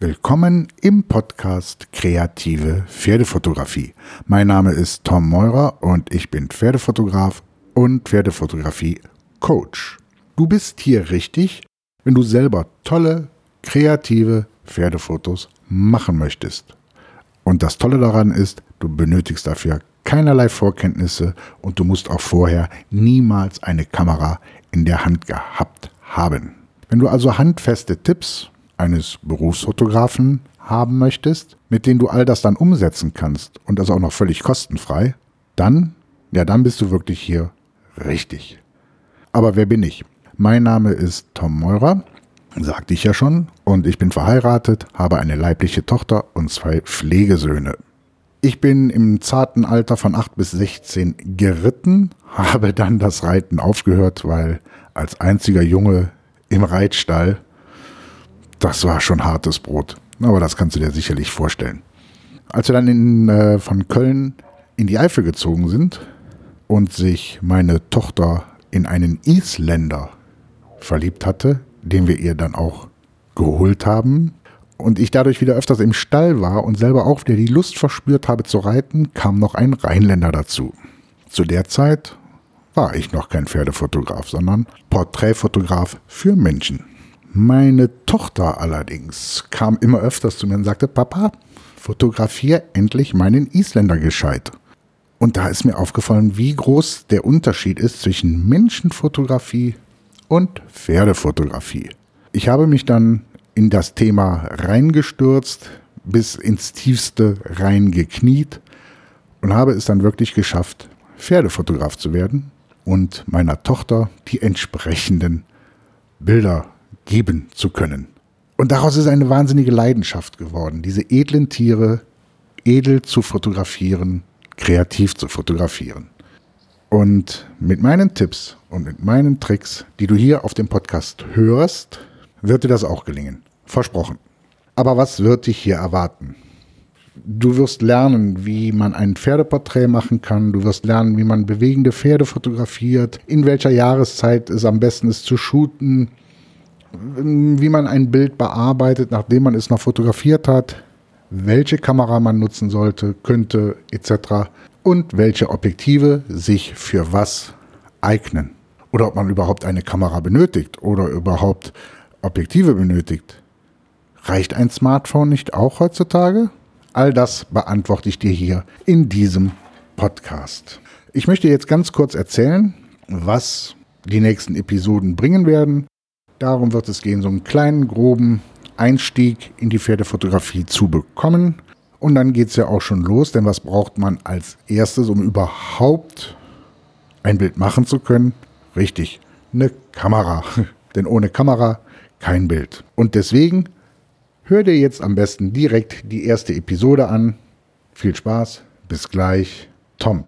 Willkommen im Podcast Kreative Pferdefotografie. Mein Name ist Tom Meurer und ich bin Pferdefotograf und Pferdefotografie Coach. Du bist hier richtig, wenn du selber tolle, kreative Pferdefotos machen möchtest. Und das Tolle daran ist, du benötigst dafür keinerlei Vorkenntnisse und du musst auch vorher niemals eine Kamera in der Hand gehabt haben. Wenn du also handfeste Tipps eines Berufsfotografen haben möchtest, mit denen du all das dann umsetzen kannst und das auch noch völlig kostenfrei, dann, ja, dann bist du wirklich hier richtig. Aber wer bin ich? Mein Name ist Tom Meurer, sagte ich ja schon, und ich bin verheiratet, habe eine leibliche Tochter und zwei Pflegesöhne. Ich bin im zarten Alter von 8 bis 16 geritten, habe dann das Reiten aufgehört, weil als einziger Junge im Reitstall das war schon hartes Brot. Aber das kannst du dir sicherlich vorstellen. Als wir dann in, äh, von Köln in die Eifel gezogen sind und sich meine Tochter in einen Isländer verliebt hatte, den wir ihr dann auch geholt haben, und ich dadurch wieder öfters im Stall war und selber auch wieder die Lust verspürt habe zu reiten, kam noch ein Rheinländer dazu. Zu der Zeit war ich noch kein Pferdefotograf, sondern Porträtfotograf für Menschen. Meine Tochter allerdings kam immer öfters zu mir und sagte, Papa, fotografier endlich meinen Isländer gescheit. Und da ist mir aufgefallen, wie groß der Unterschied ist zwischen Menschenfotografie und Pferdefotografie. Ich habe mich dann in das Thema reingestürzt, bis ins tiefste reingekniet und habe es dann wirklich geschafft, Pferdefotograf zu werden und meiner Tochter die entsprechenden Bilder geben zu können. Und daraus ist eine wahnsinnige Leidenschaft geworden, diese edlen Tiere edel zu fotografieren, kreativ zu fotografieren. Und mit meinen Tipps und mit meinen Tricks, die du hier auf dem Podcast hörst, wird dir das auch gelingen. Versprochen. Aber was wird dich hier erwarten? Du wirst lernen, wie man ein Pferdeporträt machen kann. Du wirst lernen, wie man bewegende Pferde fotografiert, in welcher Jahreszeit es am besten ist zu shooten, wie man ein Bild bearbeitet, nachdem man es noch fotografiert hat, welche Kamera man nutzen sollte, könnte, etc. und welche Objektive sich für was eignen. Oder ob man überhaupt eine Kamera benötigt oder überhaupt Objektive benötigt. Reicht ein Smartphone nicht auch heutzutage? All das beantworte ich dir hier in diesem Podcast. Ich möchte jetzt ganz kurz erzählen, was die nächsten Episoden bringen werden Darum wird es gehen, so einen kleinen, groben Einstieg in die Pferdefotografie zu bekommen. Und dann geht es ja auch schon los, denn was braucht man als erstes, um überhaupt ein Bild machen zu können? Richtig, eine Kamera. denn ohne Kamera kein Bild. Und deswegen hör dir jetzt am besten direkt die erste Episode an. Viel Spaß, bis gleich.